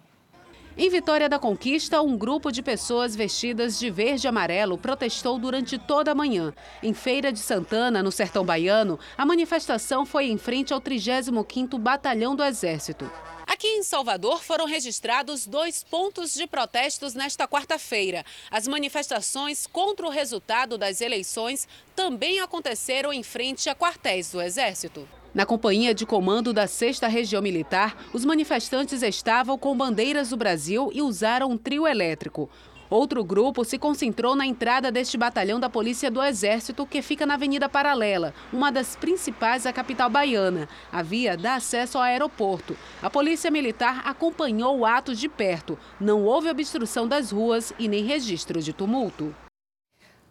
Em Vitória da Conquista, um grupo de pessoas vestidas de verde e amarelo protestou durante toda a manhã. Em Feira de Santana, no sertão baiano, a manifestação foi em frente ao 35º Batalhão do Exército. Aqui em Salvador foram registrados dois pontos de protestos nesta quarta-feira. As manifestações contra o resultado das eleições também aconteceram em frente a quartéis do Exército. Na companhia de comando da 6 Região Militar, os manifestantes estavam com bandeiras do Brasil e usaram um trio elétrico. Outro grupo se concentrou na entrada deste batalhão da Polícia do Exército, que fica na Avenida Paralela, uma das principais da capital baiana. A via dá acesso ao aeroporto. A Polícia Militar acompanhou o ato de perto. Não houve obstrução das ruas e nem registro de tumulto.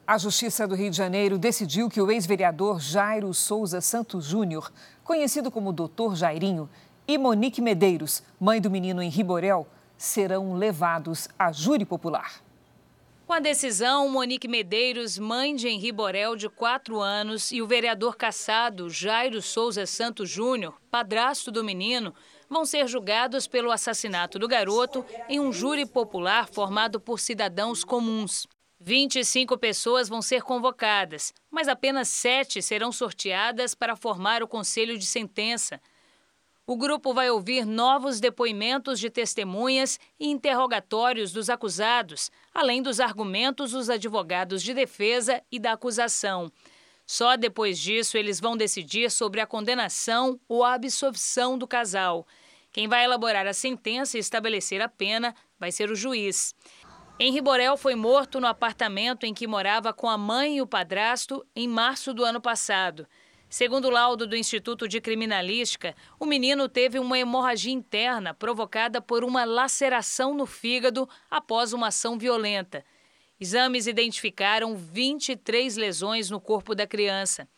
A Justiça do Rio de Janeiro decidiu que o ex-vereador Jairo Souza Santos Júnior, conhecido como Doutor Jairinho, e Monique Medeiros, mãe do menino em Riborel, serão levados a júri popular. Com a decisão, Monique Medeiros, mãe de Henri Borel, de 4 anos, e o vereador caçado Jairo Souza Santos Júnior, padrasto do menino, vão ser julgados pelo assassinato do garoto em um júri popular formado por cidadãos comuns. 25 pessoas vão ser convocadas, mas apenas sete serão sorteadas para formar o conselho de sentença. O grupo vai ouvir novos depoimentos de testemunhas e interrogatórios dos acusados, além dos argumentos dos advogados de defesa e da acusação. Só depois disso eles vão decidir sobre a condenação ou a absolvição do casal. Quem vai elaborar a sentença e estabelecer a pena vai ser o juiz. Henri Borel foi morto no apartamento em que morava com a mãe e o padrasto em março do ano passado. Segundo o laudo do Instituto de Criminalística, o menino teve uma hemorragia interna provocada por uma laceração no fígado após uma ação violenta. Exames identificaram 23 lesões no corpo da criança.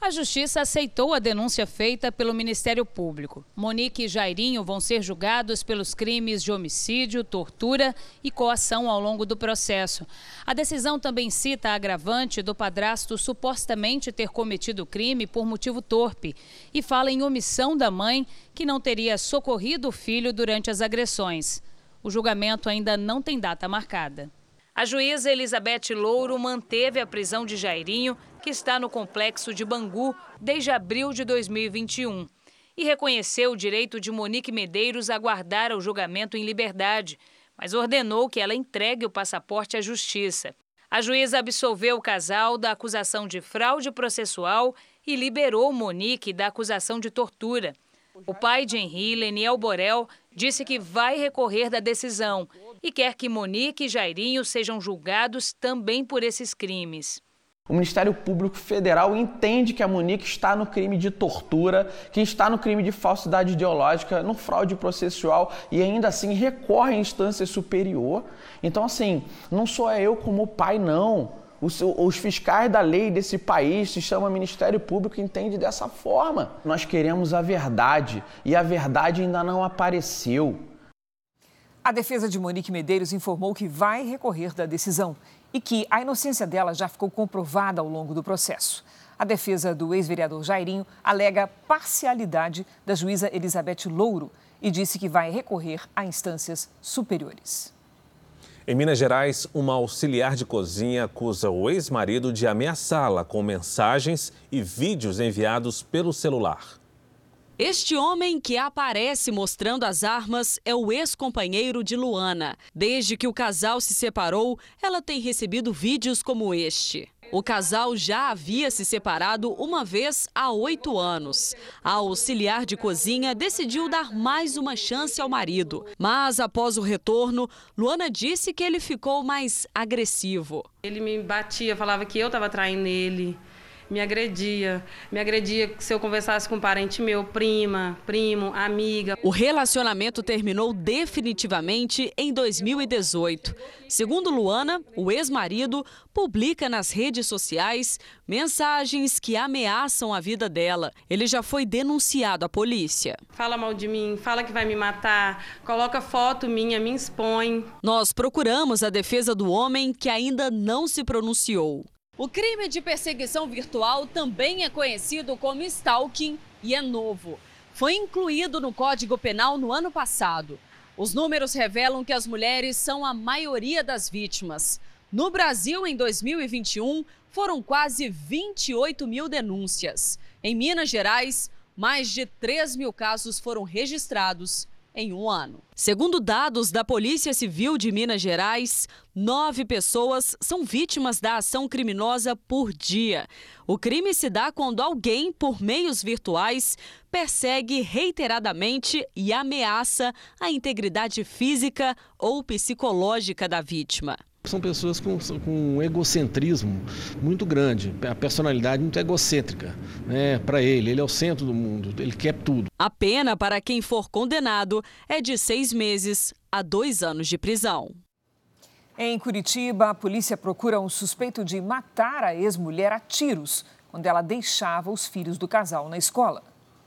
A Justiça aceitou a denúncia feita pelo Ministério Público. Monique e Jairinho vão ser julgados pelos crimes de homicídio, tortura e coação ao longo do processo. A decisão também cita a agravante do padrasto supostamente ter cometido o crime por motivo torpe e fala em omissão da mãe que não teria socorrido o filho durante as agressões. O julgamento ainda não tem data marcada. A juíza Elizabeth Louro manteve a prisão de Jairinho, que está no complexo de Bangu desde abril de 2021, e reconheceu o direito de Monique Medeiros a aguardar o julgamento em liberdade, mas ordenou que ela entregue o passaporte à justiça. A juíza absolveu o casal da acusação de fraude processual e liberou Monique da acusação de tortura. O pai de Henri, Leniel Borel, disse que vai recorrer da decisão e quer que Monique e Jairinho sejam julgados também por esses crimes. O Ministério Público Federal entende que a Monique está no crime de tortura, que está no crime de falsidade ideológica, no fraude processual e ainda assim recorre à instância superior. Então, assim, não sou eu como pai, não. Os, os, fiscais da lei desse país se chama Ministério Público entende dessa forma. Nós queremos a verdade e a verdade ainda não apareceu. A defesa de Monique Medeiros informou que vai recorrer da decisão e que a inocência dela já ficou comprovada ao longo do processo. A defesa do ex-vereador Jairinho alega parcialidade da juíza Elizabeth Louro e disse que vai recorrer a instâncias superiores. Em Minas Gerais, uma auxiliar de cozinha acusa o ex-marido de ameaçá-la com mensagens e vídeos enviados pelo celular. Este homem que aparece mostrando as armas é o ex-companheiro de Luana. Desde que o casal se separou, ela tem recebido vídeos como este. O casal já havia se separado uma vez há oito anos. A auxiliar de cozinha decidiu dar mais uma chance ao marido. Mas após o retorno, Luana disse que ele ficou mais agressivo. Ele me batia, falava que eu estava traindo ele me agredia. Me agredia se eu conversasse com um parente meu, prima, primo, amiga. O relacionamento terminou definitivamente em 2018. Segundo Luana, o ex-marido publica nas redes sociais mensagens que ameaçam a vida dela. Ele já foi denunciado à polícia. Fala mal de mim, fala que vai me matar, coloca foto minha, me expõe. Nós procuramos a defesa do homem que ainda não se pronunciou. O crime de perseguição virtual também é conhecido como stalking e é novo. Foi incluído no Código Penal no ano passado. Os números revelam que as mulheres são a maioria das vítimas. No Brasil, em 2021, foram quase 28 mil denúncias. Em Minas Gerais, mais de 3 mil casos foram registrados em um ano. Segundo dados da Polícia Civil de Minas Gerais, nove pessoas são vítimas da ação criminosa por dia. O crime se dá quando alguém, por meios virtuais, persegue reiteradamente e ameaça a integridade física ou psicológica da vítima. São pessoas com, com um egocentrismo muito grande, a personalidade muito egocêntrica. Né? Para ele, ele é o centro do mundo, ele quer tudo. A pena para quem for condenado é de seis meses a dois anos de prisão. Em Curitiba, a polícia procura um suspeito de matar a ex-mulher a tiros quando ela deixava os filhos do casal na escola.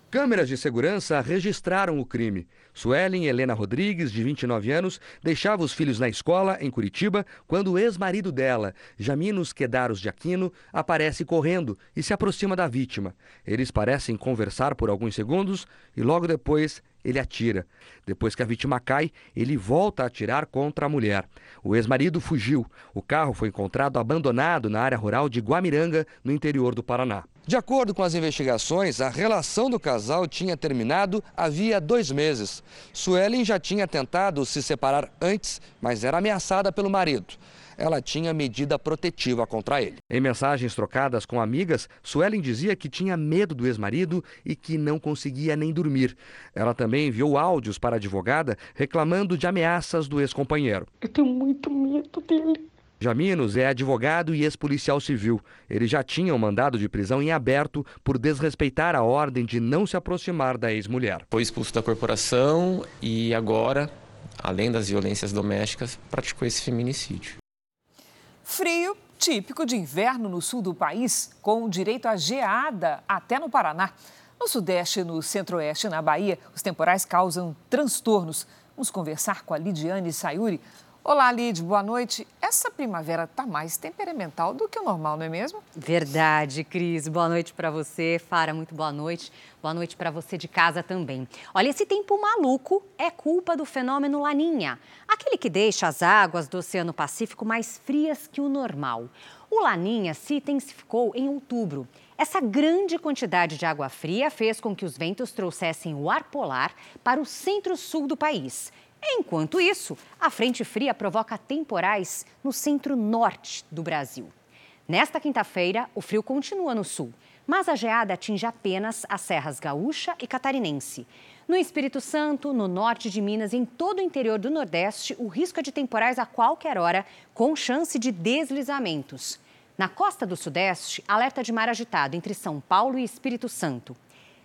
Câmeras de segurança registraram o crime. Suelen Helena Rodrigues, de 29 anos, deixava os filhos na escola, em Curitiba, quando o ex-marido dela, Jaminos Quedaros de Aquino, aparece correndo e se aproxima da vítima. Eles parecem conversar por alguns segundos e logo depois ele atira. Depois que a vítima cai, ele volta a atirar contra a mulher. O ex-marido fugiu. O carro foi encontrado abandonado na área rural de Guamiranga, no interior do Paraná. De acordo com as investigações, a relação do casal tinha terminado havia dois meses. Suelen já tinha tentado se separar antes, mas era ameaçada pelo marido. Ela tinha medida protetiva contra ele. Em mensagens trocadas com amigas, Suelen dizia que tinha medo do ex-marido e que não conseguia nem dormir. Ela também enviou áudios para a advogada reclamando de ameaças do ex-companheiro. Eu tenho muito medo dele. Jaminos é advogado e ex-policial civil. Ele já tinha um mandado de prisão em aberto por desrespeitar a ordem de não se aproximar da ex-mulher. Foi expulso da corporação e agora, além das violências domésticas, praticou esse feminicídio. Frio típico de inverno no sul do país, com direito a geada até no Paraná. No Sudeste e no Centro-Oeste, na Bahia, os temporais causam transtornos. Vamos conversar com a Lidiane Sayuri, Olá, Lid, boa noite. Essa primavera está mais temperamental do que o normal, não é mesmo? Verdade, Cris. Boa noite para você. Fara, muito boa noite. Boa noite para você de casa também. Olha, esse tempo maluco é culpa do fenômeno Laninha, aquele que deixa as águas do Oceano Pacífico mais frias que o normal. O Laninha se intensificou em outubro. Essa grande quantidade de água fria fez com que os ventos trouxessem o ar polar para o centro-sul do país. Enquanto isso, a frente fria provoca temporais no centro-norte do Brasil. Nesta quinta-feira, o frio continua no sul, mas a geada atinge apenas as serras gaúcha e catarinense. No Espírito Santo, no norte de Minas e em todo o interior do Nordeste, o risco é de temporais a qualquer hora, com chance de deslizamentos. Na costa do Sudeste, alerta de mar agitado entre São Paulo e Espírito Santo.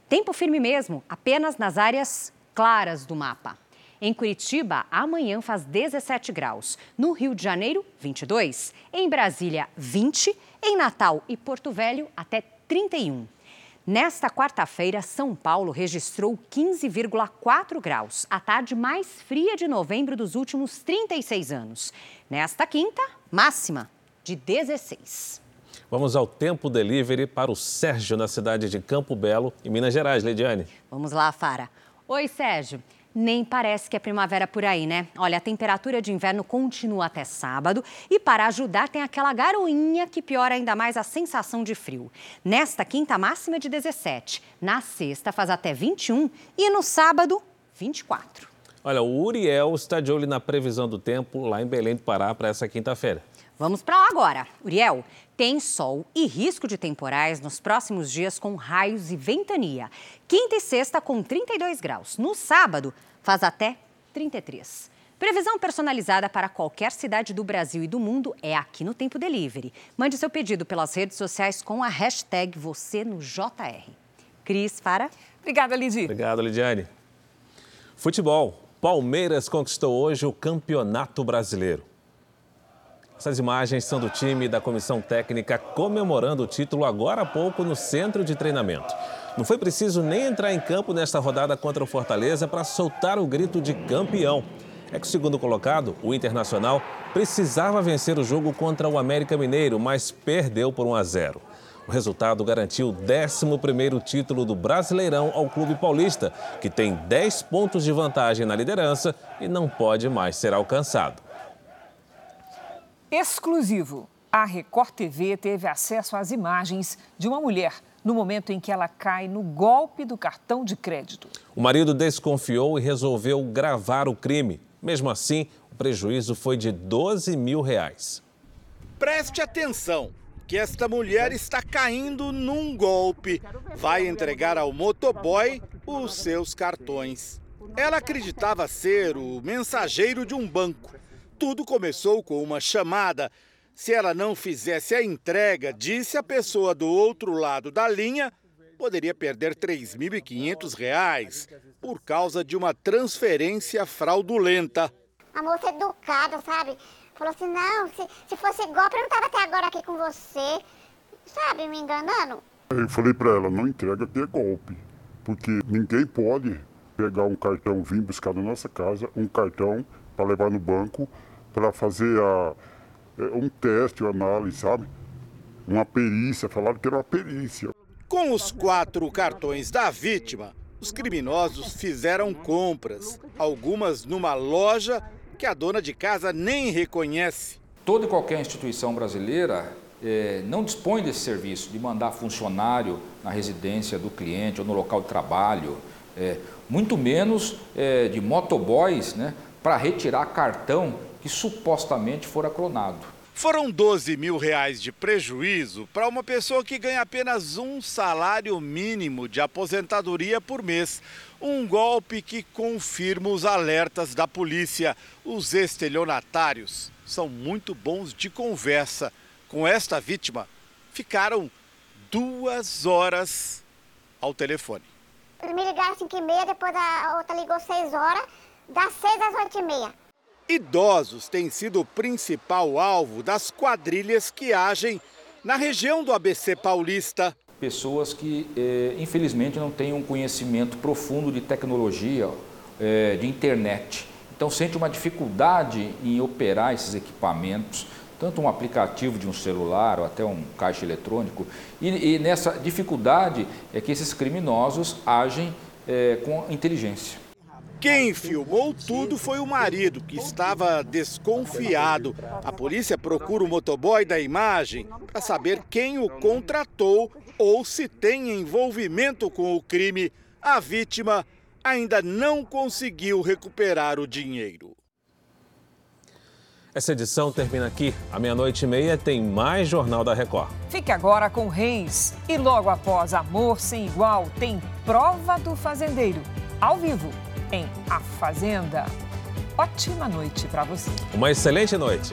Tempo firme mesmo, apenas nas áreas claras do mapa. Em Curitiba, amanhã faz 17 graus. No Rio de Janeiro, 22. Em Brasília, 20. Em Natal e Porto Velho, até 31. Nesta quarta-feira, São Paulo registrou 15,4 graus, a tarde mais fria de novembro dos últimos 36 anos. Nesta quinta, máxima de 16. Vamos ao tempo delivery para o Sérgio, na cidade de Campo Belo, em Minas Gerais. Leidiane. Vamos lá, Fara. Oi, Sérgio. Nem parece que é primavera por aí, né? Olha, a temperatura de inverno continua até sábado e para ajudar tem aquela garoinha que piora ainda mais a sensação de frio. Nesta quinta máxima de 17, na sexta faz até 21 e no sábado 24. Olha, o Uriel está de olho na previsão do tempo lá em Belém do Pará para essa quinta-feira. Vamos para lá agora. Uriel, tem sol e risco de temporais nos próximos dias com raios e ventania. Quinta e sexta com 32 graus. No sábado, faz até 33. Previsão personalizada para qualquer cidade do Brasil e do mundo é aqui no Tempo Delivery. Mande seu pedido pelas redes sociais com a hashtag você no JR. Cris, para. Obrigada, Lidy. Obrigado, Lidiane. Futebol. Palmeiras conquistou hoje o Campeonato Brasileiro. Essas imagens são do time da comissão técnica comemorando o título agora há pouco no centro de treinamento. Não foi preciso nem entrar em campo nesta rodada contra o Fortaleza para soltar o grito de campeão. É que o segundo colocado, o Internacional, precisava vencer o jogo contra o América Mineiro, mas perdeu por 1 a 0. O resultado garantiu o 11º título do Brasileirão ao Clube Paulista, que tem 10 pontos de vantagem na liderança e não pode mais ser alcançado. Exclusivo. A Record TV teve acesso às imagens de uma mulher no momento em que ela cai no golpe do cartão de crédito. O marido desconfiou e resolveu gravar o crime. Mesmo assim, o prejuízo foi de 12 mil reais. Preste atenção que esta mulher está caindo num golpe. Vai entregar ao motoboy os seus cartões. Ela acreditava ser o mensageiro de um banco. Tudo começou com uma chamada. Se ela não fizesse a entrega, disse a pessoa do outro lado da linha, poderia perder R$ 3.500 por causa de uma transferência fraudulenta. A moça educada, sabe? Falou assim, não, se, se fosse golpe, eu não estava até agora aqui com você. Sabe, me enganando? Eu falei para ela, não entrega que é golpe. Porque ninguém pode pegar um cartão, vir buscar na nossa casa, um cartão para levar no banco, para fazer a, é, um teste, uma análise, sabe? Uma perícia, falaram que era uma perícia. Com os quatro cartões da vítima, os criminosos fizeram compras, algumas numa loja que a dona de casa nem reconhece. Toda e qualquer instituição brasileira é, não dispõe desse serviço de mandar funcionário na residência do cliente ou no local de trabalho, é, muito menos é, de motoboys né, para retirar cartão que supostamente fora clonado. Foram 12 mil reais de prejuízo para uma pessoa que ganha apenas um salário mínimo de aposentadoria por mês. Um golpe que confirma os alertas da polícia. Os estelionatários são muito bons de conversa. Com esta vítima, ficaram duas horas ao telefone. Me ligaram às 5 e meia, depois a outra ligou 6 horas, das 6 às 8 e meia. Idosos têm sido o principal alvo das quadrilhas que agem na região do ABC paulista. Pessoas que, eh, infelizmente, não têm um conhecimento profundo de tecnologia, eh, de internet. Então, sente uma dificuldade em operar esses equipamentos, tanto um aplicativo de um celular ou até um caixa eletrônico. E, e nessa dificuldade é que esses criminosos agem eh, com inteligência. Quem filmou tudo foi o marido, que estava desconfiado. A polícia procura o motoboy da imagem para saber quem o contratou ou se tem envolvimento com o crime. A vítima ainda não conseguiu recuperar o dinheiro. Essa edição termina aqui. À meia-noite e meia tem mais Jornal da Record. Fique agora com Reis. E logo após Amor Sem Igual, tem Prova do Fazendeiro. Ao vivo em A Fazenda. Ótima noite para você. Uma excelente noite.